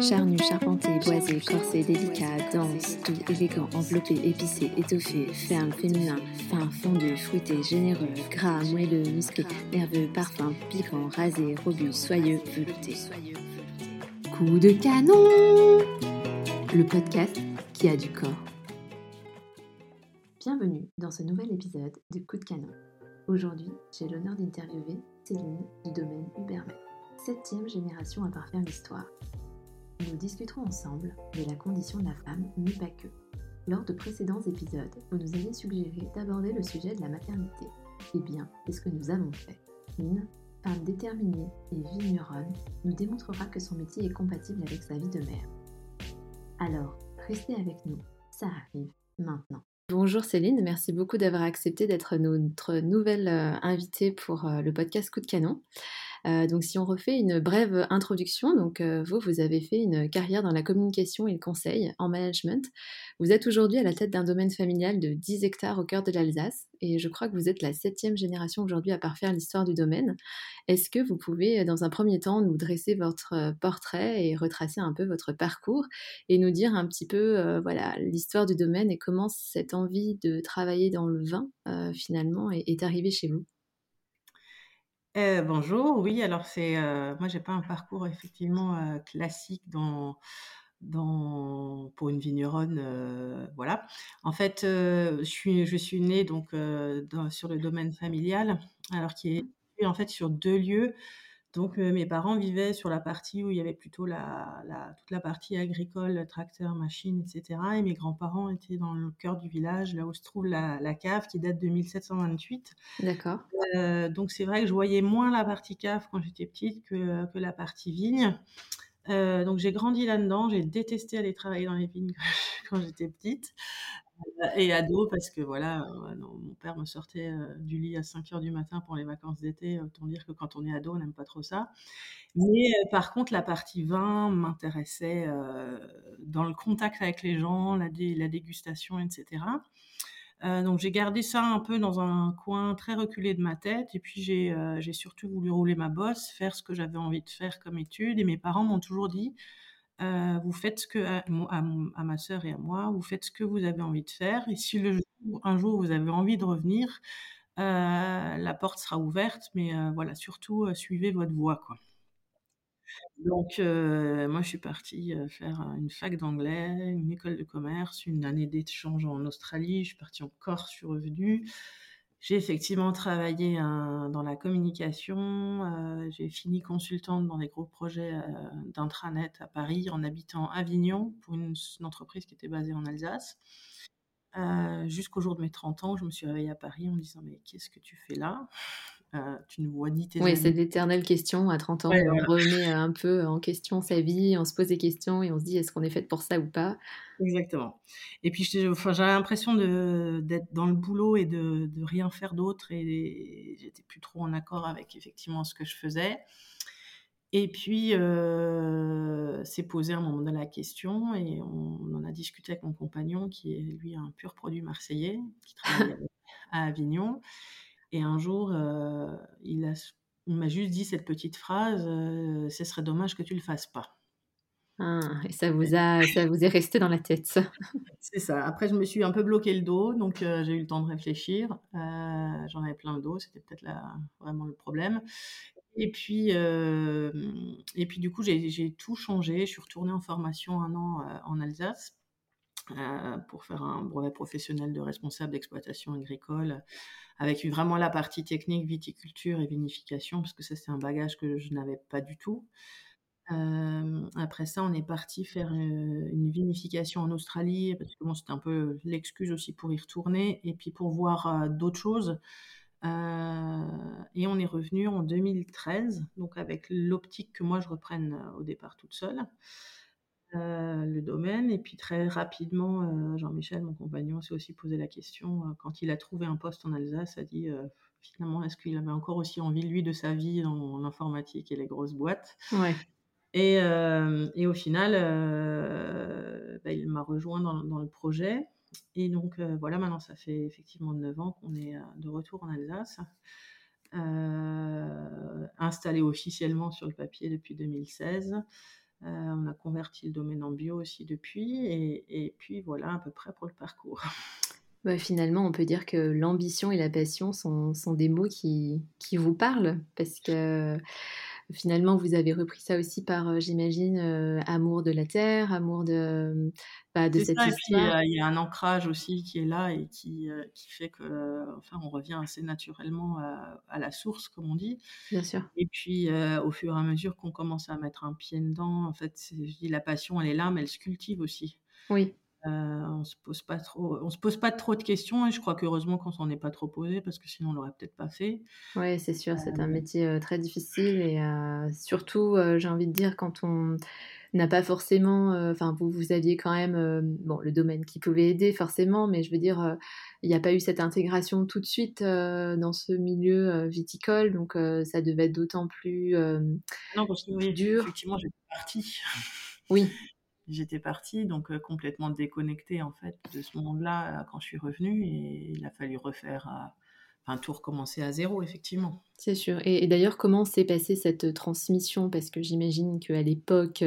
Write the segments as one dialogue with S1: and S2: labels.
S1: Charnu, charpenté, boisé, corsé, délicat, dense, doux, élégant, enveloppé, épicé, étoffé, ferme, féminin, fin, fondu, fruité, généreux, gras, moelleux, musclé, nerveux, parfum, piquant, rasé, robuste, soyeux, velouté. Coup de canon Le podcast qui a du corps. Bienvenue dans ce nouvel épisode de Coup de canon. Aujourd'hui, j'ai l'honneur d'interviewer Céline du domaine Ubermet, septième génération à parfaire l'histoire nous discuterons ensemble de la condition de la femme, mais pas que. Lors de précédents épisodes, vous nous avez suggéré d'aborder le sujet de la maternité. Eh bien, c'est ce que nous avons fait. Une femme déterminée et vigneronne, nous démontrera que son métier est compatible avec sa vie de mère. Alors, restez avec nous, ça arrive maintenant. Bonjour Céline, merci beaucoup d'avoir accepté d'être notre nouvelle euh, invitée pour euh, le podcast Coup de canon. Euh, donc si on refait une brève introduction, donc euh, vous, vous avez fait une carrière dans la communication et le conseil en management. Vous êtes aujourd'hui à la tête d'un domaine familial de 10 hectares au cœur de l'Alsace et je crois que vous êtes la septième génération aujourd'hui à parfaire l'histoire du domaine. Est-ce que vous pouvez, dans un premier temps, nous dresser votre portrait et retracer un peu votre parcours et nous dire un petit peu, euh, voilà, l'histoire du domaine et comment cette envie de travailler dans le vin, finalement, est arrivée chez vous?
S2: Euh, bonjour, oui, alors c'est, euh, moi j'ai pas un parcours effectivement, euh, classique dans dans pour une vigneronne, voilà. En fait, je suis je suis née donc, dans sur le domaine familial, alors qui est en fait sur deux lieux. Donc, mes parents vivaient sur la partie où il y avait plutôt la la toute la partie agricole, tracteurs, machines etc. et mes grands-parents étaient dans le cœur du village, là où se trouve la la cave qui date de 1728.
S1: D'accord.
S2: donc c'est vrai que je voyais moins la partie cave quand j'étais petite que que la partie vigne. donc j'ai grandi là-dedans, j'ai détesté aller travailler dans les vignes quand j'étais petite et ado parce que voilà, euh, mon père me sortait, euh, du lit à 5:00 du matin pour les vacances d'été, autant dire que quand on est ado, on n'aime pas trop ça. Mais euh, par contre, la partie vin m'intéressait, dans le contact avec les gens, la dégustation et cetera. donc j'ai gardé ça un peu dans un coin très reculé de ma tête et puis j'ai surtout voulu rouler ma bosse, faire ce que j'avais envie de faire comme étude et mes parents m'ont toujours dit: euh, vous faites ce que à, ma sœur et à moi, vous faites ce que vous avez envie de faire. Et si un jour vous avez envie de revenir, euh, la porte sera ouverte, mais euh, voilà, surtout suivez votre voie, quoi. Donc, moi, je suis partie faire une fac d'anglais, une école de commerce, une année d'échange en Australie. Je suis partie en Corse, je suis revenue. J'ai effectivement travaillé dans la communication. Euh, j'ai fini consultante dans des gros projets euh, d'intranet à Paris en habitant Avignon pour une, entreprise qui était basée en Alsace. Euh, jusqu'au jour de mes 30 ans, je me suis réveillée à Paris en me disant Mais qu'est-ce que tu fais là? Tu ne vois ni tes
S1: Oui, c'est l'éternelle question. À 30 ans, on remet un peu en question sa vie, on se pose des questions et on se dit est-ce qu'on est fait pour ça ou pas?
S2: Exactement. Et puis, enfin, j'avais l'impression d'être dans le boulot et de, de rien faire d'autre et j'étais plus trop en accord avec effectivement ce que je faisais. Et puis, euh, s'est posé un moment de la question et on, en a discuté avec mon compagnon qui est lui un pur produit marseillais, qui travaille à Avignon. Et un jour, euh, il, m'a juste dit cette petite phrase, euh, ce serait dommage que tu le fasses pas.
S1: Ah, et ça vous, a, ça vous est resté dans la tête, ça?
S2: C'est ça. Après, je me suis un peu bloqué le dos, donc euh, j'ai eu le temps de réfléchir. J'en avais plein le dos, c'était peut-être là, vraiment le problème. Et puis, et puis du coup, j'ai tout changé. Je suis retournée en formation un an en Alsace pour faire un brevet professionnel de responsable d'exploitation agricole avec vraiment la partie technique, viticulture et vinification, parce que ça, c'est un bagage que je n'avais pas du tout. Euh, après ça, on est parti faire euh, une vinification en Australie, parce que bon, c'était un peu l'excuse aussi pour y retourner, et puis pour voir euh, d'autres choses. et on est revenu en 2013, donc avec l'optique que moi je reprenne au départ toute seule. Euh, le domaine. Et puis très rapidement, euh, Jean-Michel, mon compagnon, s'est aussi posé la question, euh, quand il a trouvé un poste en Alsace, a dit finalement, est-ce qu'il avait encore aussi envie, lui, de sa vie dans l'informatique et les grosses boîtes?
S1: Ouais.
S2: et, et, au final, bah, il m'a rejoint dans, dans, le projet. Et donc voilà, maintenant, ça fait effectivement 9 ans qu'on est de retour en Alsace. installé officiellement sur le papier depuis 2016. Heu, on a converti le domaine en bio aussi depuis et puis voilà à peu près pour le parcours.
S1: Ouais, finalement, on peut dire que l'ambition et la passion sont sont des mots qui qui vous parlent parce que finalement, vous avez repris ça aussi par, heu, j'imagine, heu, amour de la terre, amour de, bah, de cette
S2: ça
S1: histoire.
S2: a il y a un ancrage aussi qui est là et qui, qui fait que, enfin, on revient assez naturellement à à la source comme on dit
S1: Bien sûr.
S2: et puis, au fur et à mesure qu'on commence à mettre un pied dedans, en fait, je dis la passion elle est là, mais elle se cultive aussi.
S1: Oui.
S2: Heu, on se pose pas trop on se pose pas trop de questions et je crois qu'heureusement qu'on s'en est pas trop posé parce que sinon on l'aurait peut-être pas fait.
S1: Ouais, c'est sûr, c'est un
S2: Hem
S1: métier, très difficile et surtout, j'ai envie de dire quand on n'a pas forcément, enfin vous, vous aviez quand même, bon le domaine qui pouvait aider forcément, mais je veux dire, il y a pas eu cette intégration tout de suite, dans ce milieu, viticole donc ça devait être d'autant plus,
S2: Non parce que oui,
S1: dur.
S2: effectivement j'étais partie.
S1: Oui.
S2: J'étais partie donc heu, complètement déconnectée en fait de ce monde-là, heu, quand je suis revenue et il a fallu refaire, heu, enfin tout recommencer à 0 effectivement.
S1: C'est sûr et et d'ailleurs comment s'est passée cette transmission? Parce que j'imagine qu'à l'époque,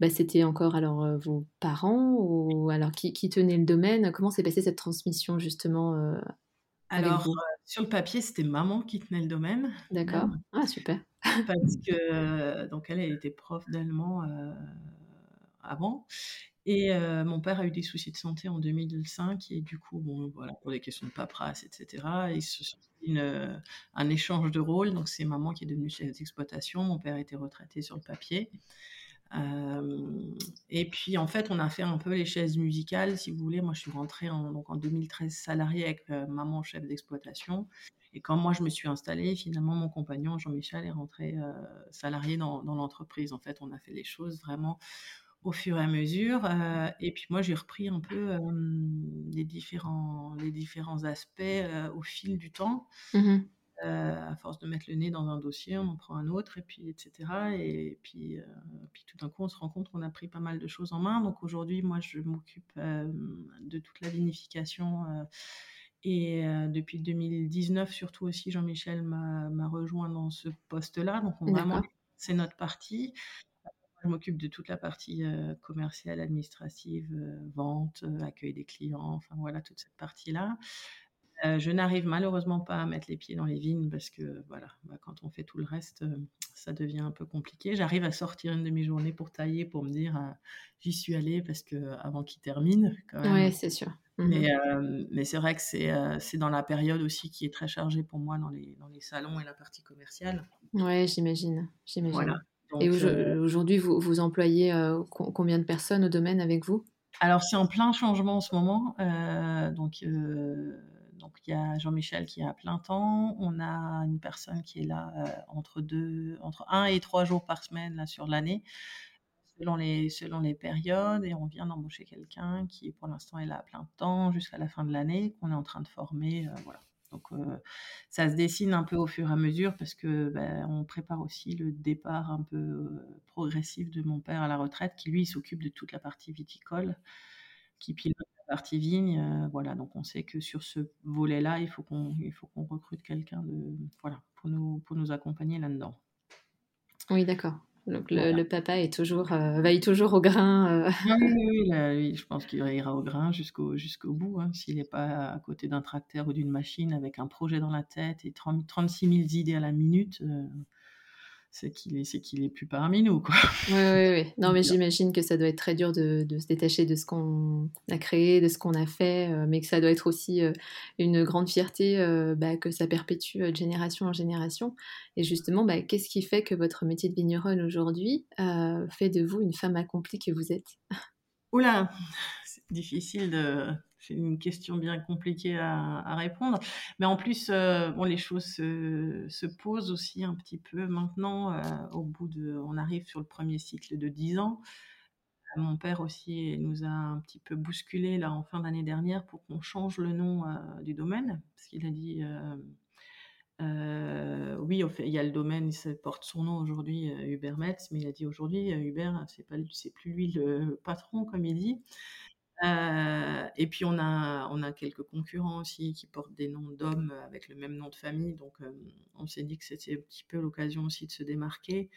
S1: bah, c'était encore alors, vos parents ou alors qui qui tenait le domaine? Comment s'est passée cette transmission justement,
S2: Alors, sur le papier, c'était maman qui tenait le domaine
S1: D'accord. Ah super.
S2: Parce que donc elle, elle était prof d'allemand, avant et heu, mon père a eu des soucis de santé en 2005 et du coup, bon voilà, pour des questions de paperasse et cetera, ils se sont une, heu, un échange de rôles donc c'est maman qui est devenue chef d'exploitation, mon père était retraité sur le papier. Hem et puis en fait, on a fait un peu les chaises musicales si vous voulez. Moi, je suis rentrée en donc en 2013 salariée avec, maman chef d'exploitation et quand moi je me suis installée, finalement mon compagnon Jean-Michel est rentré, salarié dans l'entreprise. En fait, on a fait les choses vraiment au fur et à mesure, heu et puis moi j'ai repris un peu, les différents les différents aspects, heu, au fil du temps.
S1: Mmh mh.
S2: Heu, à force de mettre le nez dans un dossier, on en prend un autre et puis et cetera et puis, puis tout d'un coup, on se rend compte qu'on a pris pas mal de choses en main. Donc aujourd'hui, moi, je m'occupe, de toute la vinification, et depuis 2019 surtout aussi Jean-Michel m'a m'a rejoint dans ce poste-là. Donc on vraiment c'est notre partie. Je m'occupe de toute la partie, heu, commerciale, administrative, heu, vente, heu, accueil des clients, enfin voilà toute cette partie-là. Je n'arrive malheureusement pas à mettre les pieds dans les vignes parce que voilà, bah, quand on fait tout le reste, ça devient un peu compliqué. J'arrive à sortir une demi-journée pour tailler, pour me dire, heu: «J'y suis allée» parce qu'avant qu'il termine quand
S1: Ouais,
S2: même.
S1: c'est sûr. Mmh
S2: Mais c'est vrai que c'est, dans la période aussi qui est très chargée pour moi dans les dans les salons et la partie commerciale.
S1: Ouais, j'imagine,
S2: Voilà,
S1: j'imagine et
S2: donc
S1: aujo
S2: heu
S1: aujourd'hui, vous vous employez, com combien de personnes au domaine avec vous?
S2: Alors c'est en plein changement en ce moment, heu, donc donc il y a Jean-Michel qui est à plein temps. On a une personne qui est là, entre 2 entre 1 et 3 jours par semaine là sur l'année, selon les selon les périodes et on vient d'embaucher quelqu'un qui pour l'instant est là à plein temps jusqu'à la fin de l'année, qu'on est en train de former, voilà. Donc heu, ça se dessine un peu au fur et à mesure parce que, bah, on prépare aussi le départ un peu, heu, progressif de mon père à la retraite qui lui s'occupe de toute la partie viticole, qui pilote la partie vigne, heu, voilà. Donc on sait que sur ce volet-là, il faut qu'on il faut qu'on recrute quelqu'un de voilà, pour nous pour nous accompagner là-dedans.
S1: Oui, d'accord. Donc le
S2: Voilà.
S1: le papa est toujours, heu, veille toujours au grain, heu
S2: Oui, je pense qu'il ira au grain jusqu'au jusqu'au bout, hein. S'il est pas à côté d'un tracteur ou d'une machine avec un projet dans la tête et tren trente-six mille idées à la minute, heu, c'est qu'il est c'est qu'il est plus parmi nous, quoi.
S1: Oui, oui, oui. Non, mais j'imagine que ça doit être très dur de de se détacher de ce qu'on a créé, de ce qu'on a fait, heu, mais que ça doit être aussi, heu, une grande fierté, heu, bah, que ça perpétue, de génération en génération et justement, bah, qu'est-ce qui fait que votre métier de vigneronne aujourd'hui, fait de vous une femme accomplie que vous êtes?
S2: Ouh là! C'est difficile de c'est une question bien compliquée à répondre. Mais en plus, heu, bon les choses se se posent aussi un petit peu maintenant, heu, au bout de on arrive sur le 1er cycle de 10 ans. Mon père aussi nous a un petit peu bousculés là en fin d'année dernière pour qu'on change le nom, du domaine. Parce qu'il a dit, oui, il y a le domaine, ça porte son nom aujourd'hui, Hubert Metz, mais il a dit: «Aujourd'hui, Hubert, c'est pas c'est plus lui le patron», comme il dit. Heu et puis on a on a quelques concurrents aussi qui portent des noms d'hommes avec le même nom de famille donc hem, on s'est dit que c'était un petit peu l'occasion aussi de se démarquer.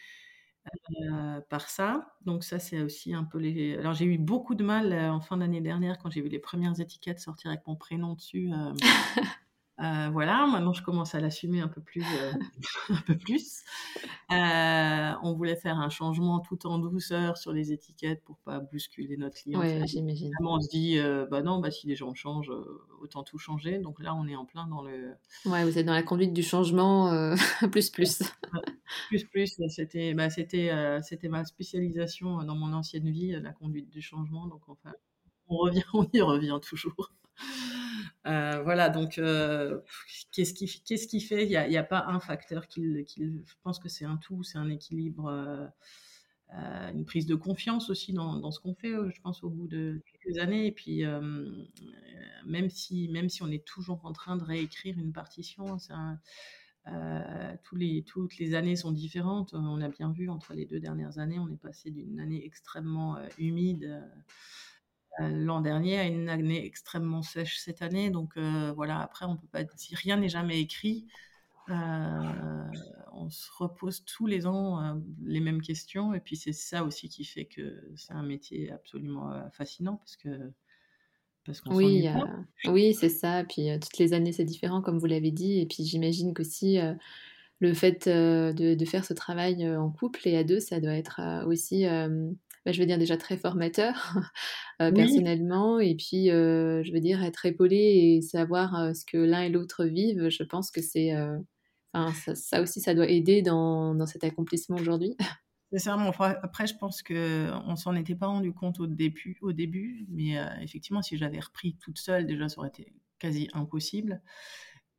S2: par ça. Donc ça, c'est aussi un peu les alors j'ai eu beaucoup de mal, en fin d'année dernière quand j'ai vu les premières étiquettes sortir avec mon prénom dessus, heu, voilà, maintenant je commence à l'assumer un peu plus, heu, un peu plus. Heu, on voulait faire un changement tout en douceur sur les étiquettes pour pas bousculer notre
S1: Ouais,
S2: clientèle.
S1: j'imagine.
S2: On se dit, «Bah non, bah si les gens changent, autant tout changer». Donc là, on est en plein dans le
S1: Ouais, vous êtes dans la conduite du changement, plus,
S2: Ouais,
S1: plus.
S2: ouais. Plus, plus, c'était, bah, c'était, c'était ma spécialisation, dans mon ancienne vie, la conduite du changement, donc enfin, on revient on y revient toujours. Heu, voilà donc heu, qu'est-ce qui qui fait? Il y a y a pas un facteur qui je pense que c'est un tout, c'est un équilibre, heu, une prise de confiance aussi dans ce qu'on fait, je pense au bout de quelques années et puis, même si même si on est toujours en train de réécrire une partition, les toutes les années sont différentes. On a bien vu entre les 2 dernières années, on est passé d'une année extrêmement, humide, l'an dernier à une année extrêmement sèche cette année. Donc heu, voilà, après on peut pas dire rien n'est jamais écrit. Heu, on se repose tous les ans, les mêmes questions et puis c'est ça aussi qui fait que c'est un métier absolument, fascinant parce que parce
S1: Oui, oui, c'est ça, puis, toutes les années, c'est différent comme vous l'avez dit et puis j'imagine qu'aussi, le fait, de de faire ce travail, en couple et à 2, ça doit être, aussi, bah, je veux dire déjà très formateur,
S2: Oui.
S1: personnellement et puis, heu, je veux dire être épaulé et savoir, heu, ce que l'un et l'autre vivent, je pense que c'est, enfin ça ça aussi, ça doit aider dans dans cet accomplissement aujourd'hui.
S2: Enfin, après je pense qu'on s'en était pas rendu compte au début au début, mais effectivement, si j'avais repris toute seule, déjà, ça aurait été quasi impossible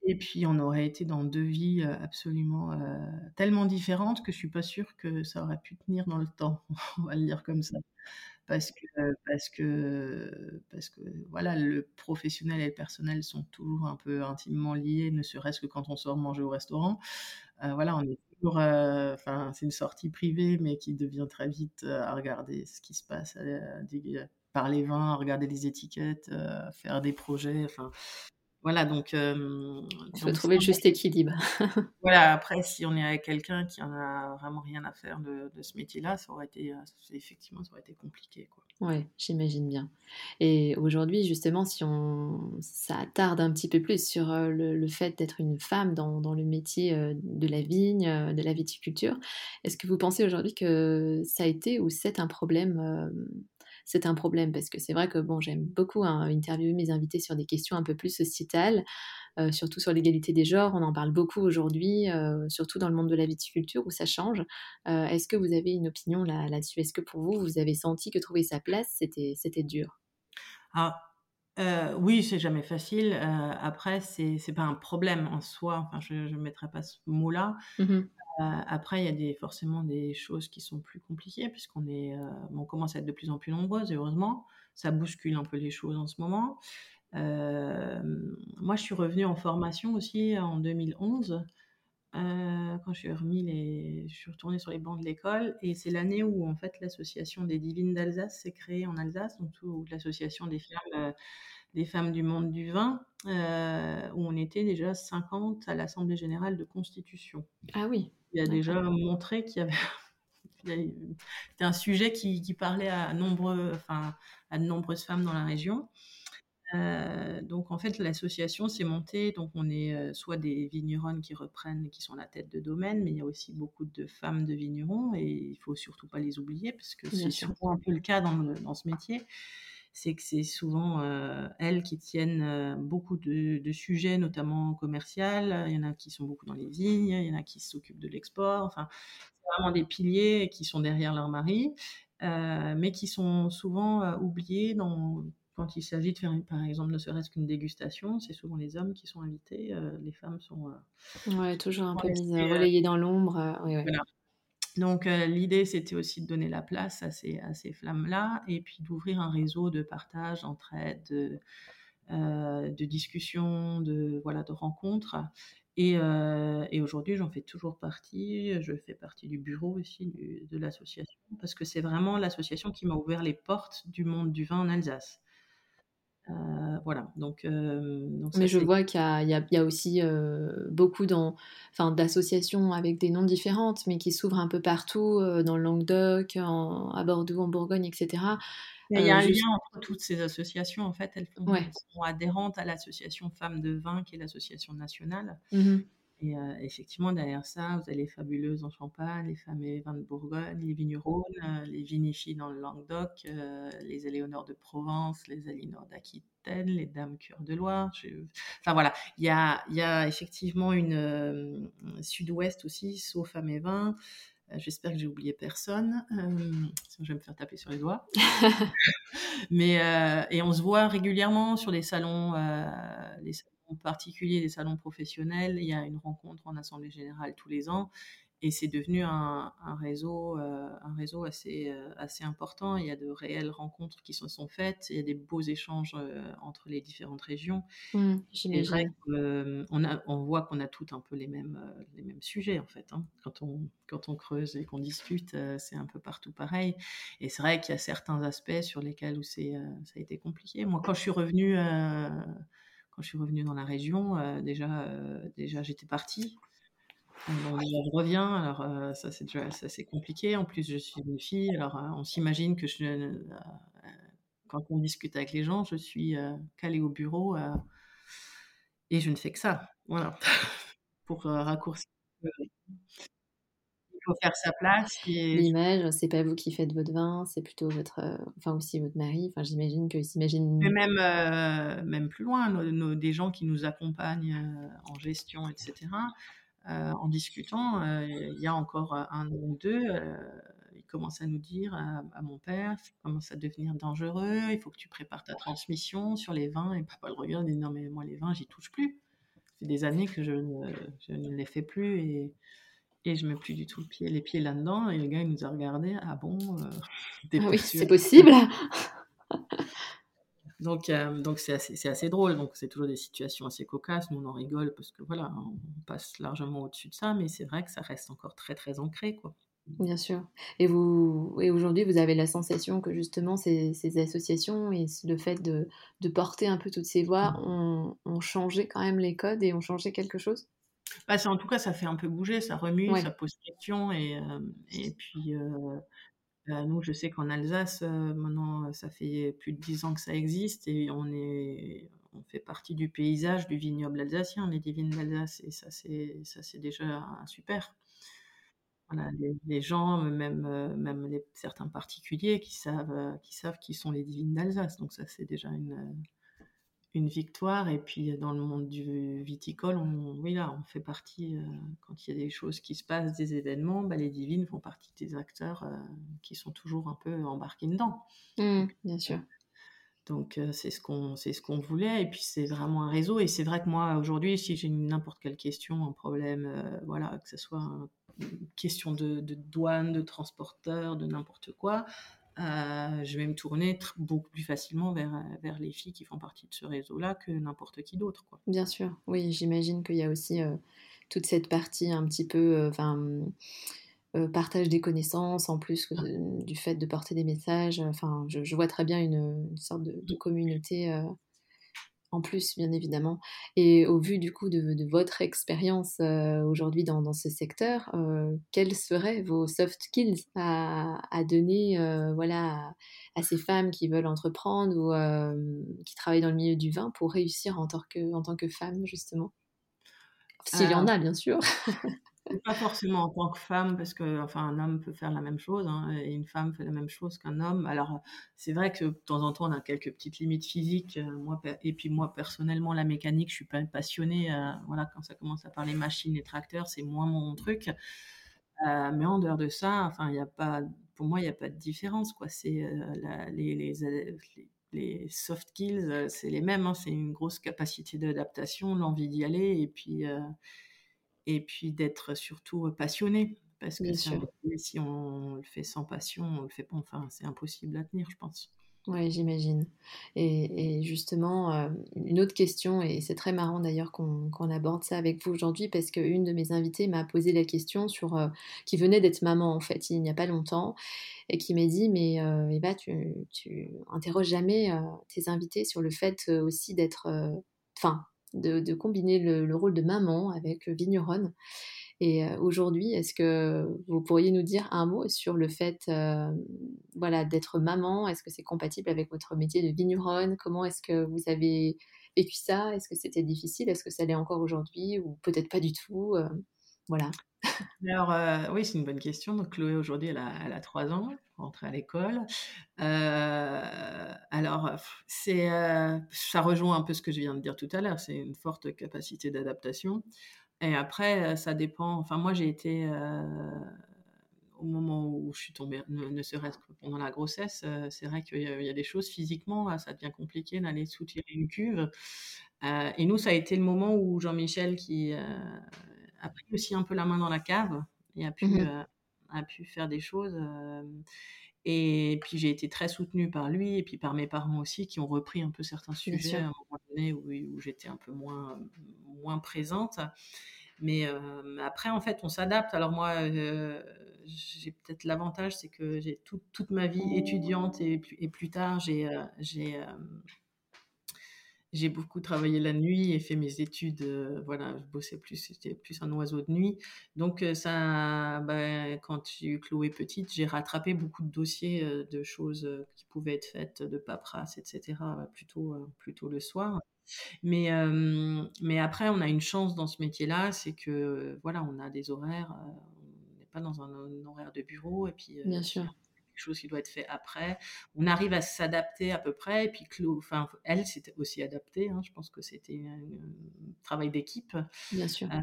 S2: et puis on aurait été dans 2 vies, heu, absolument, heu, tellement différentes que je suis pas sûre que ça aurait pu tenir dans le temps. On va le dire comme ça. Parce que parce que parce que voilà, le professionnel et le personnel sont toujours un peu intimement liés, ne serait-ce que quand on sort manger au restaurant. Voilà, on est toujours, enfin, c'est une sortie privée, mais qui devient très vite, à regarder ce qui se passe, par les vins, à regarder les étiquettes, faire des projets, voilà donc ça
S1: trouver le juste équilibre.
S2: voilà, après si on est avec quelqu'un qui en a vraiment rien à faire de de ce métier-là, ça aurait été, c'est effectivement, ça aurait été compliqué.
S1: Ouais, j'imagine bien et aujourd'hui, justement, si on ça tarde un petit peu plus sur, le le fait d'être une femme dans dans le métier, de la vigne, de la viticulture. Est-ce que vous pensez aujourd'hui que ça a été ou c'est un problème, c'est un problème? Parce que c'est vrai que bon, j'aime beaucoup, hein, interviewer mes invités sur des questions un peu plus sociétales, heu, surtout sur l'égalité des genres. On en parle beaucoup aujourd'hui, heu, surtout dans le monde de la viticulture où ça change. Heu, est-ce que vous avez une opinion là là-dessus? Est-ce que pour vous, vous avez senti que trouver sa place, c'était c'était dur?
S2: Ah, oui, c'est jamais facile, après c'est c'est pas un problème en soi, enfin je je mettrais pas ce mot-là.
S1: Mmh mh.
S2: Heu, après il y a forcément des choses qui sont plus compliquées puisqu'on est, heu, on commence à être de plus en plus nombreuses et heureusement. Ça bouscule un peu les choses en ce moment. Moi je suis revenue en formation aussi en 2011, heu, quand remis je suis retournée sur les bancs de l'école et c'est l'année où en fait l'association des divines d'Alsace s'est créée en Alsace, donc l'association des femmes, heu, des femmes du monde du vin, heu, où on était déjà 50 à l'assemblée générale de constitution.
S1: Ah oui,
S2: Il a déjà montré qu'il y avait c'était un sujet qui qui parlait à nombreux enfin, à de nombreuses femmes dans la région. Heu, donc en fait l'association s'est montée, donc on est, heu, soit des vigneronnes qui reprennent, qui sont à la tête de domaine, mais il y a aussi beaucoup de femmes de vignerons et il faut surtout pas les oublier parce que c'est souvent un peu le cas dans le dans ce métier. C'est que c'est souvent, heu, elles qui tiennent, heu, beaucoup de de sujets, notamment commercial. Il y en a qui sont beaucoup dans les vignes, il y en a qui s'occupent de l'export, enfin, c'est vraiment des piliers qui sont derrière leur mari, heu, mais qui sont souvent, oubliés dans quand il s'agit de faire une par exemple, ne serait-ce qu'une dégustation, c'est souvent les hommes qui sont invités, les femmes sont, heu,
S1: Ouais, toujours un peu mise, heu,
S2: laissées, heu
S1: relayée dans l'ombre, heu, oui, ouais.
S2: voilà. Donc heu, l'idée, c'était aussi de donner la place à ces à ces femmes-là et puis d'ouvrir un réseau de partage, d'entraide, de, heu, de discussion, de voilà, de rencontres et heu et aujourd'hui, j'en fais toujours partie. Je fais partie du bureau aussi de l'association parce que c'est vraiment l'association qui m'a ouvert les portes du monde du vin en Alsace. Euh, voilà, donc, euh, donc ça,
S1: Mais je vois qu'il y a, y y aussi euh, beaucoup dans, enfin, d'associations avec des noms différentes, mais qui s'ouvrent un peu partout, euh, dans le Languedoc, en- à Bordeaux, en Bourgogne, etc.
S2: Mais il y a un
S1: juste,
S2: lien entre toutes ces associations. En fait, elles, font-
S1: ouais.
S2: elles sont adhérentes à l'association Femmes de Vin, qui est l'association nationale.
S1: Mhm.
S2: Et euh, effectivement, derrière ça, vous avez les Fabuleuses en Champagne, les et Vins de Bourgogne, les Vignerons, euh, les Vinifies dans le Languedoc, euh, les Éléonores de Provence, les Alinors d'Aquitaine, les Dames Cœur de Loire. Je- Enfin voilà, il y a, y a effectivement une euh, Sud-Ouest aussi, sauf Femmes et Vins. J'espère que j'ai oublié personne, sinon je vais me faire taper sur les doigts. Mais et on se voit régulièrement sur les salons, les salons particuliers, les salons professionnels. Il y a une rencontre en assemblée générale tous les ans, et c'est devenu un, un réseau, euh, un réseau assez, euh, assez important. Il y a de réelles rencontres qui se sont faites. Il y a des beaux échanges euh, entre les différentes régions. C'est vrai qu'on a, on voit qu'on a tous un peu les mêmes, les mêmes sujets en fait. hein. Quand, on, quand on creuse et qu'on discute, c'est un peu partout pareil. Et c'est vrai qu'il y a certains aspects sur lesquels où ça a été compliqué. Moi, quand je suis revenue, quand je suis revenue dans la région, euh, déjà, euh, déjà j'étais partie. Je reviens, alors euh, ça c'est déjà ça, compliqué. En plus, je suis une fille, alors on s'imagine que quand on discute avec les gens, je suis calée au bureau. et je ne fais que ça, voilà, pour raccourcir. Faut faire sa place et
S1: L'image, c'est pas vous qui faites votre vin, c'est plutôt votre, euh, enfin aussi votre mari. Enfin, j'imagine que
S2: mais
S1: s'imagine.
S2: même, euh, même plus loin, nos- nos- des gens qui nous accompagnent euh, en gestion, etc. en discutant, il y a encore un ou deux, ils commencent à nous dire à, mon père, ça commence à devenir dangereux, il faut que tu prépares ta transmission sur les vins. Et papa le regarde et dit non mais moi les vins j'y touche plus. Fait des années que je ne, je ne les fais plus et, et je mets plus du tout le pied, les pieds là-dedans. Et le gars il nous a regardé, ah bon, euh,
S1: Ah oui, c'est possible.
S2: Donc, euh, donc c'est assez, assez drôle. Donc, c'est toujours des situations assez cocasses. Nous, on en rigole parce que voilà, on passe largement au-dessus de ça, mais c'est vrai que ça reste encore très, très ancré, quoi.
S1: Bien sûr. Et vous, et aujourd'hui, vous avez la sensation que justement ces, ces associations et le fait de, de porter un peu toutes ces voix ont, ont changé quand même les codes et ont changé quelque chose?
S2: Bah, en tout cas, ça fait un peu bouger, ça remue,
S1: Ouais,
S2: ça pose question. Et, et puis, euh, nous, je sais qu'en Alsace, maintenant, ça fait plus de dix ans que ça existe et on est, on fait partie du paysage du vignoble alsacien, les divines d'Alsace. Et ça, c'est, ça, c'est déjà un super. Voilà, les, les gens, même, même les, certains particuliers qui savent, qui savent qui sont les divines d'Alsace. Donc ça, c'est déjà une, une victoire. Et puis dans le monde du viticole, on, oui, là, on fait partie, euh, quand il y a des choses qui se passent, des événements, bah, les divines font partie des acteurs euh, qui sont toujours un peu embarqués dedans.
S1: Mmh, bien sûr.
S2: Donc euh, c'est ce qu'on c'est ce qu'on voulait et puis c'est vraiment un réseau et c'est vrai que moi aujourd'hui si j'ai n'importe quelle question, un problème, voilà que ce soit un- une question de, de douane, de transporteur, de n'importe quoi, euh, je vais me tourner beaucoup plus facilement vers euh, vers les filles qui font partie de ce réseau-là que n'importe qui d'autre quoi.
S1: Bien sûr. Oui, j'imagine qu'il y a aussi euh, toute cette partie un petit peu, enfin, euh, partage des connaissances en plus que- du fait de porter des messages. Enfin, je, je vois très bien une, une sorte de, de communauté en plus, bien évidemment. Et au vu du coup de, de votre expérience euh, aujourd'hui dans, dans ce secteur, euh, quels seraient vos soft skills à, à donner euh, voilà, à, à ces femmes qui veulent entreprendre ou qui travaillent dans le milieu du vin pour réussir en tant que, en tant que femme, justement? S'il y en a, bien sûr.
S2: Pas forcément en tant que femme, parce que enfin, un homme peut faire la même chose, hein, et une femme fait la même chose qu'un homme. Alors, c'est vrai que de temps en temps, on a quelques petites limites physiques. euh, moi, et puis moi, personnellement, la mécanique, je suis pas passionnée. euh, voilà, quand ça commence à parler machines et tracteurs, c'est moins mon truc. Euh, mais en dehors de ça, enfin, il a pas, pour moi, il n'y a pas de différence, quoi. C'est euh, les, soft skills, euh, c'est les mêmes. hein, c'est une grosse capacité d'adaptation, l'envie d'y aller, et puis. euh, et puis d'être surtout passionné. Parce que si on le fait sans passion, on le fait pas, enfin, c'est impossible à tenir, je pense.
S1: Ouais, j'imagine et et justement, une autre question et c'est très marrant d'ailleurs qu'on qu'on aborde ça avec vous aujourd'hui parce qu'une de mes invitées m'a posé la question sur, qui venait d'être maman en fait, il n'y a pas longtemps et qui m'a dit: «Mais heu, Eva, tu tu interroges jamais, tes invités sur le fait, aussi d'être, enfin, de combiner le le rôle de maman avec, heu, vigneronne?» et heu, aujourd'hui, est-ce que vous pourriez nous dire un mot sur le fait, hem, voilà, d'être maman? Est-ce que c'est compatible avec votre métier de vigneronne? Comment est-ce que vous avez vécu ça? Est-ce que c'était difficile? Est-ce que ça l'est encore aujourd'hui? Ou peut-être pas du tout? Voilà.
S2: Alors, heu, oui, c'est une bonne question. Donc Chloé aujourd'hui, elle a elle a 3 ans, rentrée à l'école. Heu, alors, c'est, heu, ça rejoint un peu ce que je viens de dire tout à l'heure, c'est une forte capacité d'adaptation et après, ça dépend enfin moi j'ai été, au moment où je suis tombée ne serait-ce que pendant la grossesse, c'est vrai qu'il y a des choses physiquement, ça devient compliqué d'aller soutirer une cuve. Et nous, ça a été le moment où Jean-Michel qui, a pris aussi un peu la main dans la cave et a
S1: Mmh
S2: pu,
S1: mh.
S2: heu, a pu faire des choses, et puis j'ai été très soutenue par lui et puis par mes parents aussi qui ont repris un peu certains
S1: Bien
S2: sujets
S1: sûr,
S2: à un moment donné où où j'étais un peu moins moins présente. Mais après en fait on s'adapte. Alors moi, j'ai peut-être l'avantage, c'est que j'ai toute toute ma vie étudiante et plus et plus tard j'ai, heu, j'ai, beaucoup travaillé la nuit et fait mes études, heu, voilà, je bossais plus, j'étais plus un oiseau de nuit. Donc heu, ça bah, quand j'ai eu Chloé petite, j'ai rattrapé beaucoup de dossiers, heu, de choses, qui pouvaient être faites, de paperasse et cetera, bah, plutôt, plutôt le soir. Mais mais après on a une chance dans ce métier-là, c'est que, voilà, on a des horaires, on n'est pas dans un horaire de bureau et puis,
S1: bien sûr,
S2: quelque chose qui doit être fait après, on arrive à s'adapter à peu près et puis Clo enfin, elle s'était aussi adaptée, hein, je pense que c'était un travail d'équipe.
S1: bien sûr.
S2: Heu,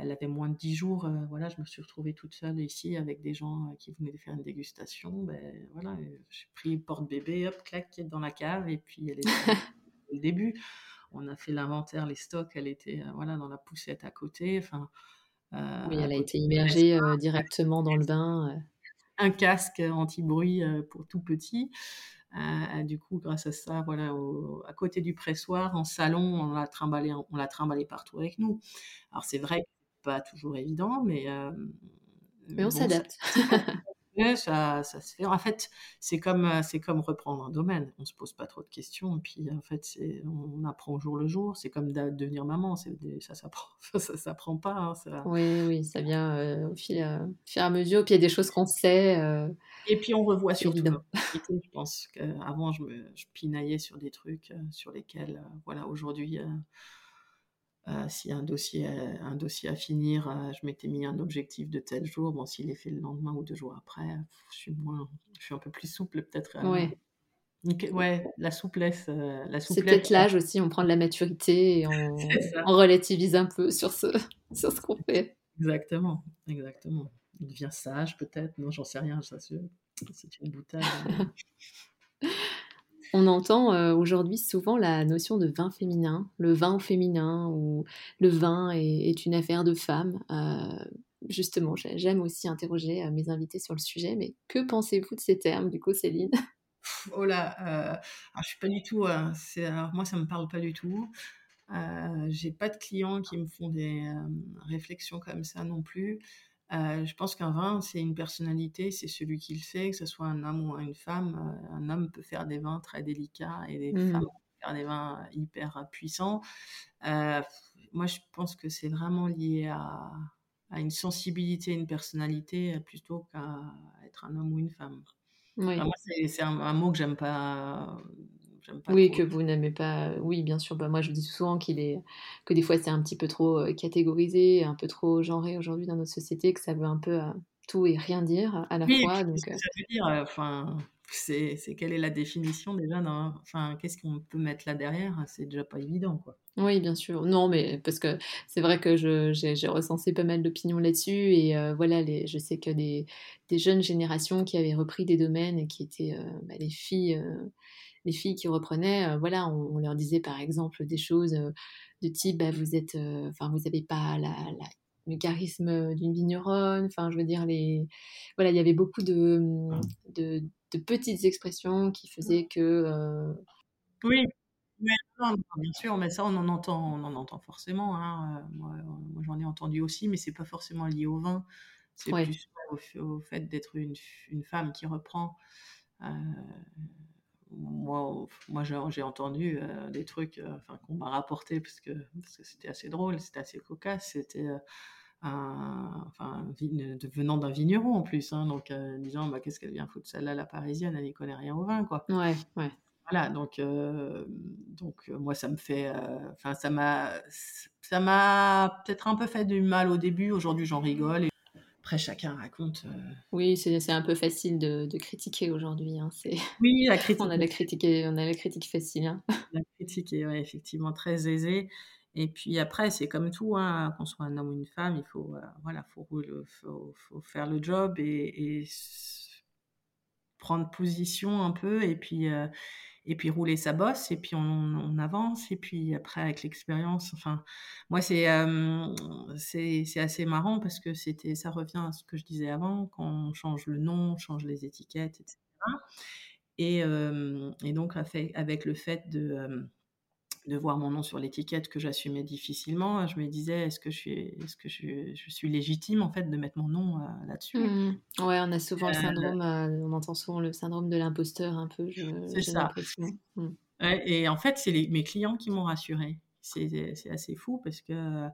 S2: elle avait moins de 10 jours, heu, voilà, je me suis retrouvée toute seule ici avec des gens, heu, qui venaient de faire une dégustation, beh, voilà, j'ai pris porte-bébé, hop, clac, dans la cave et puis elle dès le début. On a fait l'inventaire, les stocks, elle était, voilà, dans la poussette à côté, enfin,
S1: Oui, elle a été immergée, directement dans le bain,
S2: Un casque anti-bruit, heu, pour tout petit. Heu, du coup, grâce à ça, voilà, au à côté du pressoir, en salon, on l'a trimballé on l'a trimballé partout avec nous. Alors c'est vrai pas toujours évident, mais hem,
S1: mais on
S2: bon,
S1: s'adapte.
S2: Ça ça se fait. En fait, c'est comme, heu, c'est comme reprendre un domaine. On se pose pas trop de questions et puis, en fait, c'est on apprend au jour le jour. C'est comme devenir maman, c'est ça s'apprend ça s'apprend pas, hein, ça
S1: Oui, oui, ça vient, heu, au fil, fur et à mesure, puis il y a des choses qu'on sait,
S2: et puis on revoit surtout. Je pense qu'avant, je me je pinaillais sur des trucs, sur lesquels, voilà, aujourd'hui, y a un dossier, heu, un dossier à finir, heu, je m'étais mis un objectif de tel jour. Bon, s'il est fait le lendemain ou 2 jours après, je suis moins je suis un peu plus souple peut-être,
S1: Ouais,
S2: OK, ouais, la souplesse, la
S1: c'est
S2: souplesse,
S1: peut-être l'âge aussi, on prend de la maturité et
S2: c'est
S1: on on relativise un peu sur ce sur ce qu'on fait.
S2: Exactement, exactement. Il devient sage peut-être? Non, j'en sais rien, ça c'est c'est une boutade, mais
S1: On entend, heu, aujourd'hui souvent la notion de vin féminin, le vin au féminin ou le vin est une affaire de femmes. Heu, justement, j'ai j'aime aussi interroger, heu, mes invités sur le sujet, mais que pensez-vous de ces termes du coup, Céline?
S2: oh là, alors je suis pas du tout, alors moi ça me parle pas du tout. J'ai pas de clients qui me font des, réflexions comme ça non plus. Heu, je pense qu'un vin, c'est une personnalité, c'est celui qui le fait, que ce soit un homme ou une femme. Heu, un homme peut faire des vins très délicats et des femmes
S1: Mmh
S2: peuvent faire des vins hyper puissants. Moi, je pense que c'est vraiment lié à à une sensibilité, une personnalité, plutôt qu'à être un homme ou une femme. Enfin,
S1: Oui.
S2: moi, c'est un un mot que j'aime pas, pas
S1: Oui,
S2: trop.
S1: que vous n'aimez pas, oui, bien sûr. Bah, moi, je dis souvent qu'il est que des fois, c'est un petit peu trop, heu, catégorisé, un peu trop genré aujourd'hui dans notre société, que ça veut un peu, heu, tout et rien dire à la
S2: Oui
S1: fois donc
S2: ça veut dire? Enfin, c'est c'est quelle est la définition déjà enfin, qu'est-ce qu'on peut mettre là derrière? C'est déjà pas évident, quoi.
S1: oui, bien sûr. Non, mais parce que c'est vrai que je j'ai j'ai recensé pas mal d'opinions là-dessus et voilà, les je sais que des des jeunes générations qui avaient repris des domaines et qui étaient, heu, bah, les filles, heu, les filles qui reprenaient, heu, voilà, on on leur disait par exemple des choses, heu, de type, bah, vous êtes, heu, enfin vous avez pas la la du charisme d'une vigneronne. Enfin, je veux dire, les... voilà, il y avait beaucoup de, de, de petites expressions qui faisaient que... euh,
S2: Oui, mais non, bien sûr, mais ça, on en entend, on en entend forcément. hein, euh, Moi, euh, moi, j'en ai entendu aussi, mais c'est pas forcément lié au vin. C'est
S1: ouais.
S2: plus au, fait d'être une, une femme qui reprend. Euh, moi, moi j'ai entendu euh, des trucs euh, enfin, qu'on m'a rapporté parce que parce que c'était assez drôle, c'était assez cocasse. C'était euh, un, enfin, vigne- venant d'un vigneron en plus, hein, donc disant bah, qu'est-ce qu'elle vient foutre celle-là, la parisienne, elle n'y connaît rien au vin, quoi.
S1: Ouais, ouais.
S2: Voilà, donc, donc moi, ça me fait, enfin, ça m'a, ça m'a peut-être un peu fait du mal au début. Aujourd'hui, j'en rigole. Et après, chacun raconte. euh,
S1: Oui, c'est un peu facile de, de critiquer aujourd'hui. hein, c'est...
S2: Oui, la
S1: On
S2: critique,
S1: a la critique, on a la critique facile. hein.
S2: la critique est ouais, effectivement très aisée. Et puis après, c'est comme tout, hein, qu'on soit un homme ou une femme, il faut, euh, voilà, faut, rouler- faut, faut faire le job et, prendre position un peu et puis, euh, et puis rouler sa bosse et puis on, avance et puis après avec l'expérience enfin moi c'est euh, assez marrant parce que c'était ça revient à ce que je disais avant quand on change le nom on change les étiquettes etc et, et donc avec le fait de de voir mon nom sur l'étiquette que j'assumais difficilement, je me disais est-ce que je suis, est-ce que je, je suis légitime en fait de mettre mon nom euh, là-dessus?
S1: Mhm. Ouais, on a souvent le
S2: Euh,
S1: syndrome, euh, on entend souvent le syndrome de l'imposteur un peu,
S2: C'est ça. Ouais, et en fait, c'est mes clients qui m'ont rassurée. C'est assez fou parce que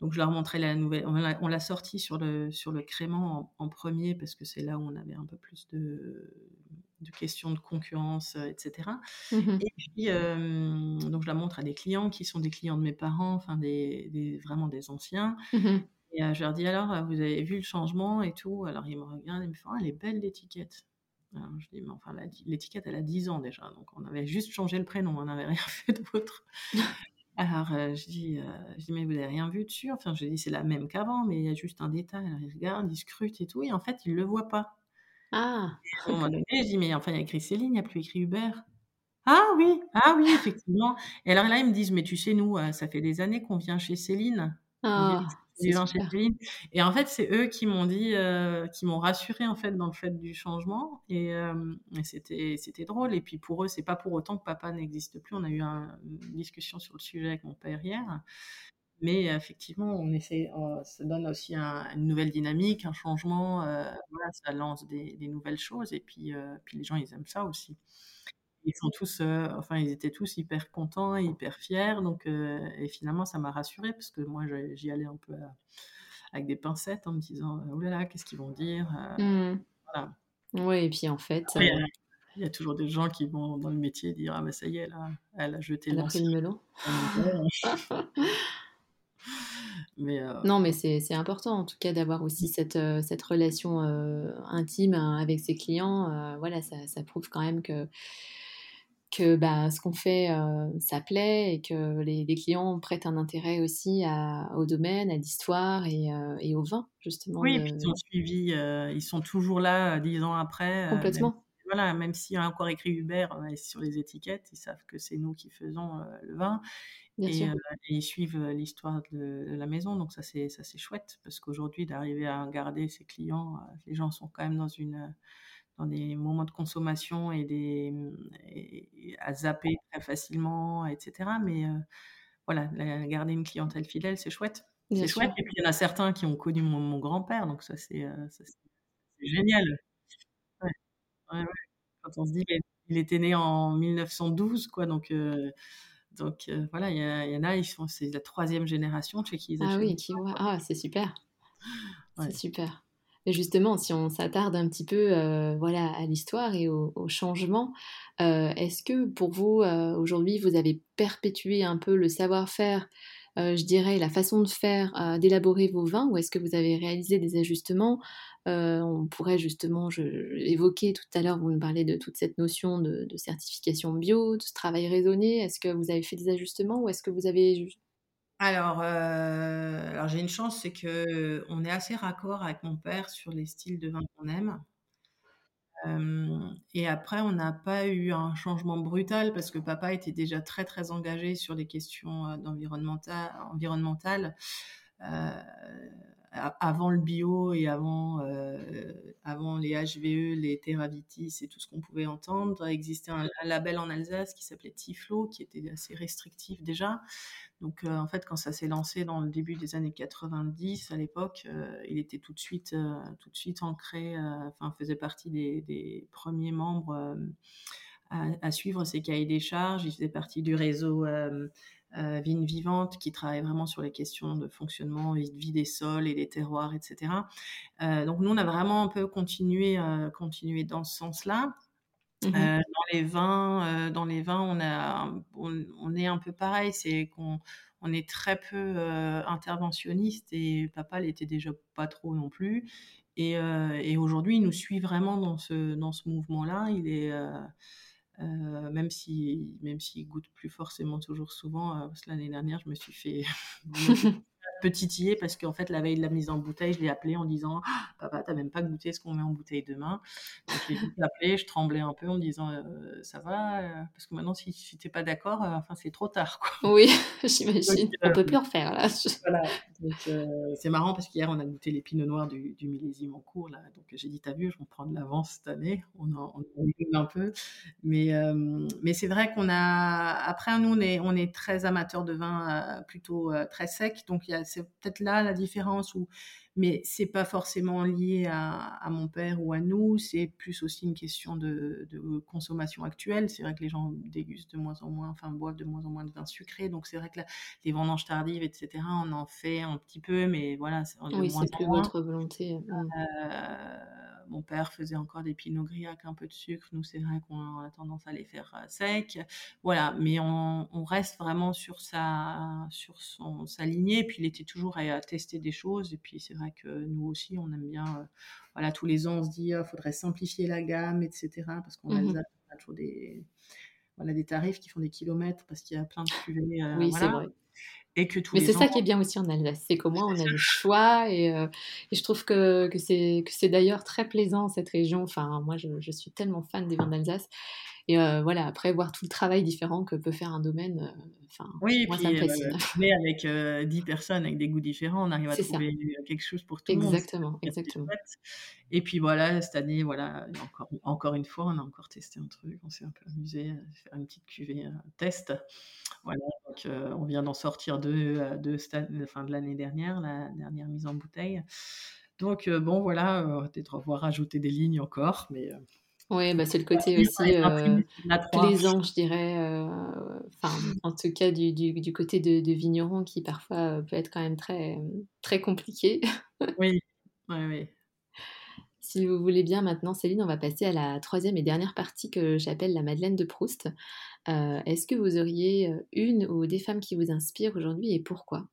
S2: donc je leur montrais la nouvelle. On l'a on l'a sorti sur le sur le crément en, en premier parce que c'est là où on avait un peu plus de, de questions de concurrence, euh, etc.
S1: Mhm.
S2: Et puis euh, donc je la montre à des clients qui sont des clients de mes parents, enfin des, des- vraiment des anciens.
S1: Mhm.
S2: Et euh, je leur dis alors, vous avez vu le changement et tout? Alors ils me regardent et me font, ah, elle est belle l'étiquette. Alors, je dis, mais enfin, l'étiquette, elle a 10 ans déjà, donc on avait juste changé le prénom, on n'avait rien fait d'autre. Alors, euh, je, dis, euh, je dis, mais vous n'avez rien vu dessus? Enfin, je dis, c'est la même qu'avant, mais il y a juste un détail. Alors, ils regardent, ils scrutent et tout, et en fait, ils ne le voient pas.
S1: Ah,
S2: À un moment donné, je dis, mais enfin, il y a écrit Céline, il n'y a plus écrit Hubert. Ah oui, ah oui, effectivement. Et alors là, ils me disent, mais tu sais, nous, euh, ça fait des années qu'on vient chez Céline. On vient
S1: ah, c'est
S2: chez
S1: super.
S2: Céline. Et en fait, c'est eux qui m'ont dit, euh, qui m'ont rassuré en fait dans le fait du changement. Et, euh, et c'était, c'était drôle. Et puis pour eux, c'est pas pour autant que papa n'existe plus. On a eu un- une discussion sur le sujet avec mon père hier. Mais euh, effectivement, on essaie, euh, ça donne aussi un- une nouvelle dynamique, un changement. euh, voilà, ça lance des, des nouvelles choses. Et puis, euh, puis les gens, ils aiment ça aussi. Ils sont tous, euh, enfin, ils étaient tous hyper contents, hyper fiers. Donc, euh, et finalement, ça m'a rassurée parce que moi, je- j'y allais un peu à- avec des pincettes en me disant, oh là là, qu'est-ce qu'ils vont dire Euh. Voilà.
S1: Ouais, et puis en fait,
S2: Après,
S1: euh,
S2: euh, il y a toujours des gens qui vont dans le métier dire, ah ben ça y est, là, elle a jeté
S1: elle a pris
S2: l'ancien.
S1: le melon.
S2: Mais euh,
S1: Non, mais c'est important en tout cas d'avoir aussi cette, euh, cette relation euh, intime hein, avec ses clients. euh, voilà, ça, ça prouve quand même que, que bah, ce qu'on fait, ça plaît et que les, les clients prêtent un intérêt aussi à- au domaine, à l'histoire et, et au vin, justement.
S2: oui, et puis ils ont suivi, euh, ils sont toujours là dix ans après. même,
S1: Complètement,
S2: voilà, même s'il y a encore écrit Hubert euh, sur les étiquettes, ils savent que c'est nous qui faisons euh, le vin. Et, euh, et ils suivent l'histoire de, de la maison, donc ça c'est ça c'est chouette parce qu'aujourd'hui d'arriver à garder ses clients, les gens sont quand même dans une dans des moments de consommation et des et- à zapper très facilement, etc. Mais euh, voilà, garder une clientèle fidèle, c'est chouette, c'est chouette. Et puis il y en a certains qui ont connu mon, mon grand-père, donc ça c'est génial. Ouais, ouais, ouais. Quand on se dit qu'il il était né en 1912, quoi, donc. euh, donc euh, voilà, il y, en a, ils sont, c'est la troisième génération chez qui ils
S1: Ah oui, qui. Ah, c'est super. C'est super. Mais justement, si on s'attarde un petit peu euh, voilà, à l'histoire et au, au changement, est-ce que pour vous, aujourd'hui, vous avez perpétué un peu le savoir-faire, euh, je dirais, la façon de faire, euh, d'élaborer vos vins, ou est-ce que vous avez réalisé des ajustements Euh, On pourrait justement je, évoquer tout à l'heure, vous me parlez de toute cette notion de, certification bio, de ce travail raisonné. Est-ce que vous avez fait des ajustements ou est-ce que vous avez...
S2: Alors, alors j'ai une chance, c'est que on est assez raccord avec mon père sur les styles de vin qu'on aime. Et après, on n'a pas eu un changement brutal parce que papa était déjà très très engagé sur les questions environnementales. Euh, avant le bio et avant, avant les HVE, les Terravitis et tout ce qu'on pouvait entendre, existait un, label en Alsace qui s'appelait Tiflo, qui était assez restrictif déjà. Donc, euh, en fait, quand ça s'est lancé dans le début des années 90, à l'époque, euh, il était tout de suite, euh, tout de suite ancré, enfin, faisait partie des, premiers membres à, suivre ces cahiers des charges. Il faisait partie du réseau Vigne Vivante qui travaille vraiment sur les questions de fonctionnement, vie, vie des sols et des terroirs, etc. donc, nous, on a vraiment un peu continué, continué dans ce sens-là. Mmh dans les vins, dans les vins, on a, on, est un peu pareil, c'est qu'on on est très peu interventionniste et papa l'était déjà pas trop non plus. Et, et aujourd'hui, il nous suit vraiment dans ce dans ce mouvement-là. Il est même si même s'il goûte plus forcément toujours souvent. parce que l'année dernière, je me suis fait petitiller parce qu'en fait, la veille de la mise en bouteille, je l'ai appelé en disant «Ah, Papa, t'as même pas goûté ce qu'on met en bouteille demain. Donc, je l'ai appelé, je tremblais un peu en disant Ça va Parce que maintenant, si, si t'es pas d'accord, enfin, c'est trop tard. Quoi.
S1: Oui, j'imagine. on peut plus en refaire là.
S2: Voilà. c'est marrant parce qu'hier, on a goûté les pinots noirs du, du, millésime en cours. Là. Donc, j'ai dit T'as vu, je vais prendre de l'avance cette année. On en, on un peu. Mais, mais c'est vrai qu'on a. Après, nous, on est, on est très amateurs de vin plutôt très sec. Donc, il y a c'est peut-être là la différence où mais c'est pas forcément lié à, mon père ou à nous, c'est plus aussi une question de, consommation actuelle. C'est vrai que les gens dégustent de moins en moins, enfin boivent de moins en moins de vin sucré, donc c'est vrai que les vendanges tardives, etc., on en fait un petit peu, mais voilà,
S1: c'est oui, c'est plus votre volonté.
S2: Euh, mon père faisait encore des pinot gris avec un peu de sucre. Nous, c'est vrai qu'on a tendance à les faire euh, secs. Voilà, mais on, reste vraiment sur sa, sur son, sa lignée. puis, il était toujours à, tester des choses. Et puis, c'est vrai que nous aussi, on aime bien. Euh, voilà, tous les ans, on se dit, il oh, faudrait simplifier la gamme, etc. Parce qu'on mmh a toujours des, voilà, des tarifs qui font des kilomètres parce qu'il y a plein de cuvées.
S1: Euh, oui, c'est vrai.
S2: Et que
S1: Mais c'est ça qui est bien aussi en Alsace, c'est qu'au moins on a le choix et, euh, et je trouve que, que c'est d'ailleurs très plaisant cette région. Enfin, moi je, je suis tellement fan des vins d'Alsace et euh, voilà, après, voir tout le travail différent que peut faire un domaine, euh, enfin,
S2: oui, moi, ça me fascine. mais avec 10 personnes, avec des goûts différents, on arrive à trouver quelque chose pour tout le
S1: monde. Exactement, exactement.
S2: Et puis voilà, cette année, voilà, encore, encore une fois, on a encore testé un truc, on s'est un peu amusé à faire une petite cuvée test. Voilà, donc on vient d'en sortir deux, deux de fin de l'année dernière, la dernière mise en bouteille. Donc bon, voilà, peut-être revoir rajouter des lignes encore, mais
S1: oui, bah, c'est le côté aussi euh, plaisant, je dirais. Euh, enfin, en tout cas, du, du, du côté de, de, vigneron qui parfois euh, peut être quand même très, très compliqué.
S2: oui, oui, oui.
S1: Si vous voulez bien, maintenant, Céline, on va passer à la troisième et dernière partie que j'appelle la Madeleine de Proust. Est-ce que vous auriez une ou des femmes qui vous inspirent aujourd'hui et pourquoi?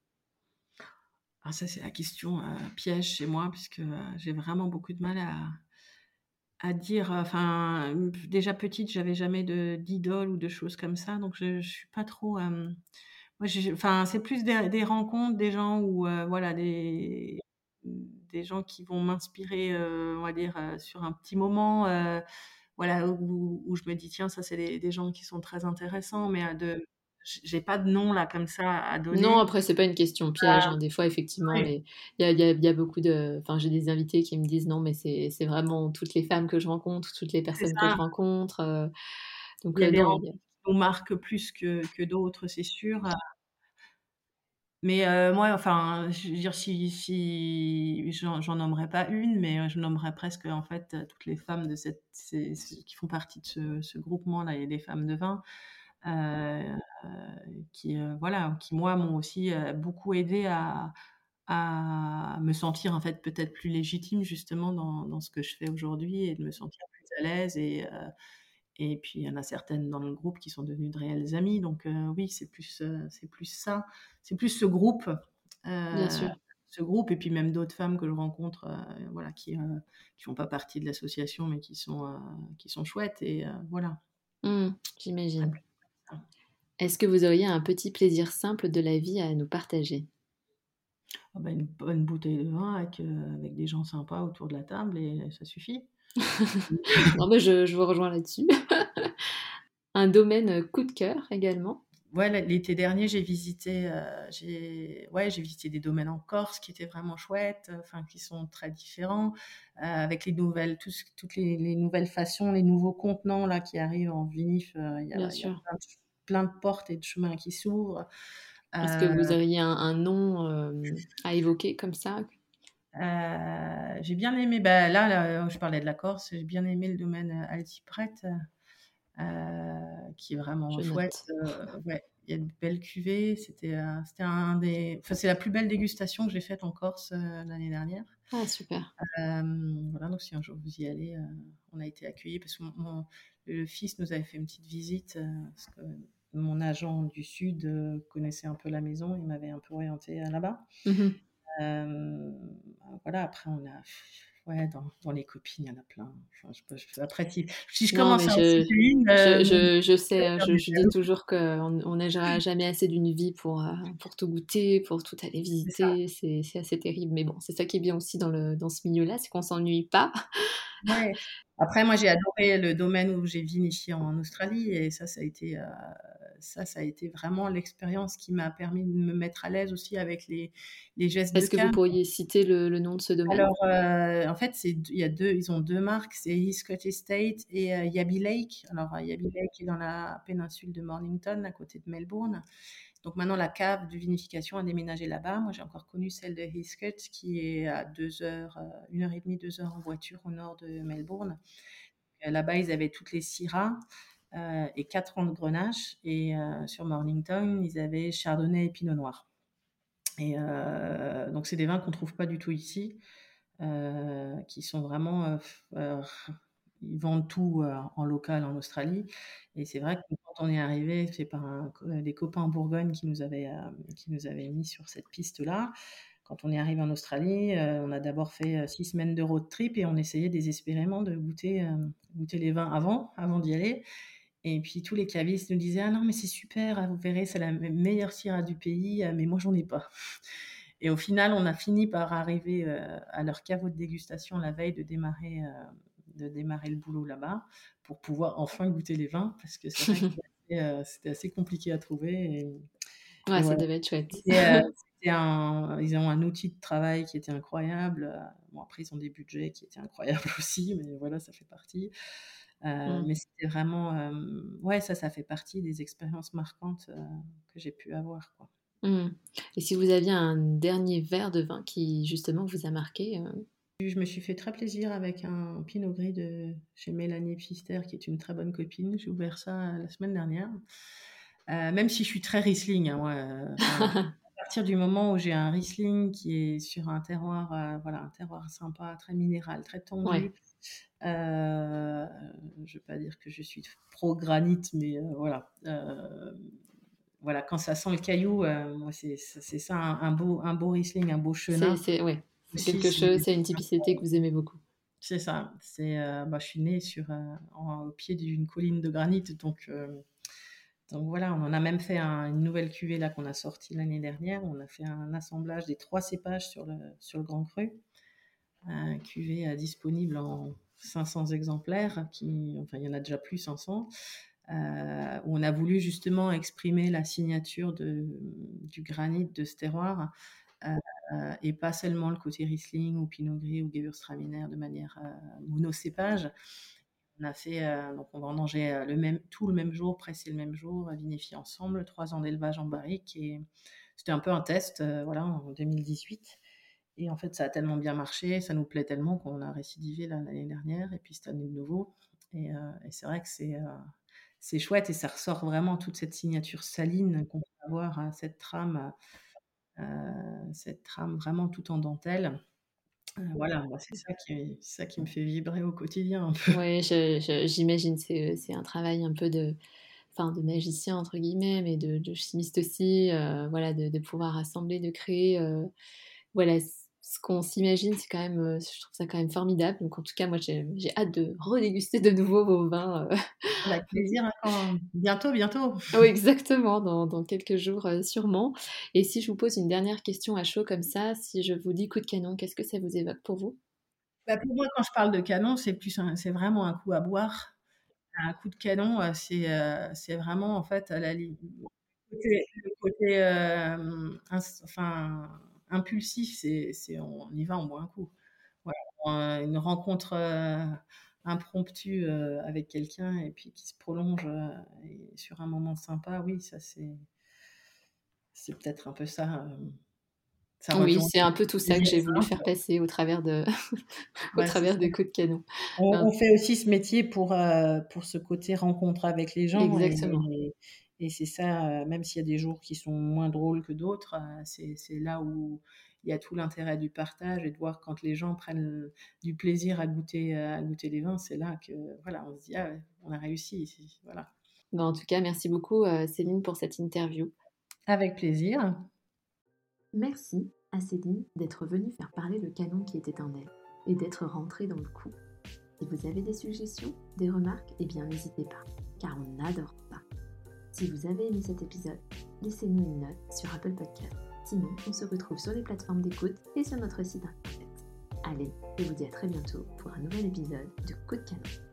S2: Ah, Ça, c'est la question piège chez moi, puisque j'ai vraiment beaucoup de mal à, à dire, enfin, déjà petite, j'avais jamais de d'idole ou de choses comme ça, donc je, je suis pas trop. moi, enfin, c'est plus des, rencontres, des gens où, voilà, des des gens qui vont m'inspirer, on va dire, sur un petit moment, voilà, où, où, je me dis tiens, ça c'est des, des, gens qui sont très intéressants, mais de j'ai pas de nom là comme ça à donner.
S1: Non, après c'est pas une question piège. Hein. Des fois, effectivement, il y, a, y, a, beaucoup de. Enfin, j'ai des invités qui me disent non, mais c'est vraiment toutes les femmes que je rencontre, toutes les personnes que je rencontre. Euh,
S2: donc, il y a euh, des qui nous marquent plus que, que d'autres, c'est sûr. Mais euh, moi, enfin, je veux dire, si, si j'en nommerai pas une, mais je nommerai presque en fait toutes les femmes de cette, qui font partie de ce, ce groupement-là, il y a des femmes de vin. Euh, qui, euh, voilà, qui moi m'ont aussi euh, beaucoup aidé à, à me sentir en fait peut-être plus légitime justement dans, dans, ce que je fais aujourd'hui et de me sentir plus à l'aise et et puis il y en a certaines dans le groupe qui sont devenues de réelles amies. Donc oui c'est plus c'est plus ça c'est plus ce groupe
S1: Bien sûr.
S2: ce groupe et puis même d'autres femmes que je rencontre voilà qui qui font pas partie de l'association mais qui sont qui sont chouettes et voilà.
S1: Mmh, j'imagine est-ce que vous auriez un petit plaisir simple de la vie à nous partager?
S2: Ah bah, Une bonne bouteille de vin avec, euh, avec, des gens sympas autour de la table et ça suffit.
S1: non, mais je, je vous rejoins là-dessus. un domaine coup de cœur également?
S2: Ouais, l'été dernier, j'ai visité, heu, j'ai ouais, j'ai visité des domaines en Corse qui étaient vraiment chouettes, enfin qui sont très différents, avec les nouvelles tout toutes les les nouvelles façons, les nouveaux contenants là qui arrivent en vinif, heu, il y
S1: Bien
S2: a il y a
S1: sûr.
S2: plein de plein de portes et de chemins qui s'ouvrent.
S1: Est-ce que vous auriez un un nom, hem, à évoquer comme ça?
S2: Heu, j'ai bien aimé, bah, là là, je parlais de la Corse, j'ai bien aimé le domaine, heu, qui est vraiment
S1: Je
S2: chouette, ouais, il y a de belles cuvées, c'était, c'était un des enfin, c'est la plus belle dégustation que j'ai faite en Corse, l'année dernière.
S1: Ah super.
S2: Voilà, donc si un jour vous y allez, on a été accueillis parce que mon mon le fils nous avait fait une petite visite, heu, parce que mon agent du sud, heu, connaissait un peu la maison, il m'avait un peu orientée, heu, là-bas.
S1: Mmh mh.
S2: Hem, voilà, après on a ouais, dans dans les copines, il y en a plein. Enfin, je je après si si je commence à
S1: je
S2: une, heu,
S1: je je sais, hein, je dis toujours qu'on on n'aura jamais assez d'une vie pour, heu, pour tout goûter, pour tout aller visiter, c'est c'est assez terrible, mais bon, c'est ça qui est bien aussi dans le dans ce milieu-là, c'est qu'on s'ennuie pas.
S2: Ouais. Après moi j'ai adoré le domaine où j'ai vinifié en Australie et ça, ça a été, ça, ça a été vraiment l'expérience qui m'a permis de me mettre à l'aise aussi avec les les gestes de
S1: Est-ce que vous pourriez citer le le nom de ce domaine?
S2: Alors, heu, en fait, c'est y a 2 ils ont 2 marques, c'est Heathcote Estate et heu, Yabby Lake. Alors, heu, Yabby Lake est dans la péninsule de Mornington, à côté de Melbourne. Donc maintenant la cave de vinification a déménagé là-bas. Moi, j'ai encore connu celle de Heathcote qui est à 2 heures, heu, 1 heure et demie, 2 heures en voiture au nord de Melbourne. Là-bas, ils avaient toutes les Syrah, heu et 4 ans de grenache. Et heu, sur Mornington, ils avaient Chardonnay et Pinot noir. Et heu, donc c'est des vins qu'on trouve pas du tout ici, qui sont vraiment, ils vendent tout, en local en Australie. Et c'est vrai que quand on est arrivés, c'est par des copains en Bourgogne qui nous avaient, qui nous avaient mis sur cette piste-là. Quand on est arrivés en Australie, on a d'abord fait, heu, 6 semaines de road trip et on essayait désespérément de goûter, goûter les vins avant avant d'y aller et puis tous les cavistes nous disaient: «Ah non, mais c'est super, ah vous verrez, c'est la me meilleure Syrah du pays, heu, mais moi j'en ai pas» et au final, on a fini par arriver, heu, à leur caveau de dégustation la veille de démarrer, heu, de démarrer le boulot là-bas, pour pouvoir enfin goûter les vins parce que que c'était assez, compliqué à trouver et
S1: Ouais,
S2: et
S1: ça devait être chouette.
S2: Un ils ont un outil de travail qui était incroyable, bon après ils ont des budgets qui étaient incroyables aussi, mais voilà, ça fait partie.
S1: Mmh.
S2: mais c'était vraiment, ouais, ça, ça fait partie des expériences marquantes, que j'ai pu avoir, quoi.
S1: Mmh et si vous aviez un dernier verre de vin qui justement vous a marqué?
S2: Je me suis fait très plaisir avec un pinot gris de chez Mélanie Pfister qui est une très bonne copine. J'ai ouvert ça, la semaine dernière. Même si je suis très Riesling, hein, partir du moment où j'ai un Riesling qui est sur un terroir, heu, voilà, un terroir sympa, très minéral, très
S1: Ouais.
S2: tendu, heu, je vais pas dire que je suis pro granit, mais heu, voilà, voilà, quand ça sent le caillou, c'est ça un un beau un beau Riesling, un beau Chenin
S1: c'est ouais, quelque chose, c'est une typicité que vous aimez beaucoup.
S2: C'est ça, c'est, bah, je suis née sur, en au pied d'une colline de granit donc donc voilà, on en a même fait un une nouvelle cuvée là qu'on a sortie l'année dernière. On a fait un assemblage des 3 cépages sur le sur le grand cru. Heu, cuvée, heu, disponible en 500 exemplaires qui enfin il y en a déjà plus 500, heu, où on a voulu justement exprimer la signature du granit de ce terroir, heu et pas seulement le côté Riesling ou pinot gris ou Gewürztraminer de manière, heu, monocépage. On a fait, heu, donc on vendangeait, heu, le même tout le même jour, pressé le même jour, vinifié ensemble, 3 ans d'élevage en barrique et c'était un peu un test, voilà, en 2018 et en fait, ça a tellement bien marché, ça nous plaît tellement qu'on a récidivé l'année dernière et puis cette année de nouveau et et c'est vrai que c'est, c'est chouette et ça ressort vraiment toute cette signature saline qu'on peut avoir à cette trame, cette trame vraiment toute en dentelle. Heu, voilà, moi c'est ça qui me fait vibrer au quotidien un
S1: j'imagine, c'est, un travail un peu de de «magicien» entre guillemets, mais de chimiste aussi, heu, voilà, de pouvoir assembler, de créer, c ce qu'on s'imagine, c'est quand même, heu, je trouve ça quand même formidable. Donc en tout cas, moi j'ai j'ai hâte de redéguster de nouveau vos vins, heu
S2: Avec plaisir, hein, quand bientôt, bientôt.
S1: oui exactement, dans dans quelques jours, heu, sûrement et si je vous pose une dernière question à chaud comme ça, si je vous dis coup de canon, qu'est-ce que ça vous évoque pour vous?
S2: Bah, pour moi, quand je parle de canon, c'est plus un c'est vraiment un coup à boire. Un coup de canon, c'est, c'est vraiment en fait la li côté le côté, enfin, impulsif, c'est c'est on y va, on boit un coup. Voilà, une rencontre, heu, impromptue, heu, avec quelqu'un et puis qui se prolonge, et sur un moment sympa, oui, ça c'est c'est peut-être un peu ça,
S1: Oui, c'est un peu tout ça que j'ai voulu faire passer au travers de au
S2: Ouais,
S1: travers de Coups de canon.
S2: On on fait aussi ce métier pour, pour ce côté rencontre avec les gens
S1: exactement.
S2: et et c'est ça, heu, même s'il y a des jours qui sont moins drôles que d'autres, heu, c'est là où il y a tout l'intérêt du partage et de voir quand les gens prennent du plaisir à goûter, heu, à goûter les vins, c'est là que, voilà, on se dit: «Ah on a réussi ici», voilà.
S1: Ben, en tout cas, merci beaucoup, Céline pour cette interview.
S2: Avec plaisir.
S1: Merci à Céline d'être venue faire parler le canon qui était en elle et d'être rentrée dans le coup. Si vous avez des suggestions, des remarques, eh bien n'hésitez pas, car on adore. Si vous avez aimé cet épisode, laissez-nous une note sur Apple Podcast. Sinon, on se retrouve sur les plateformes d'écoute et sur notre site internet. Allez, je vous dis à très bientôt pour un nouvel épisode de Coup de canon.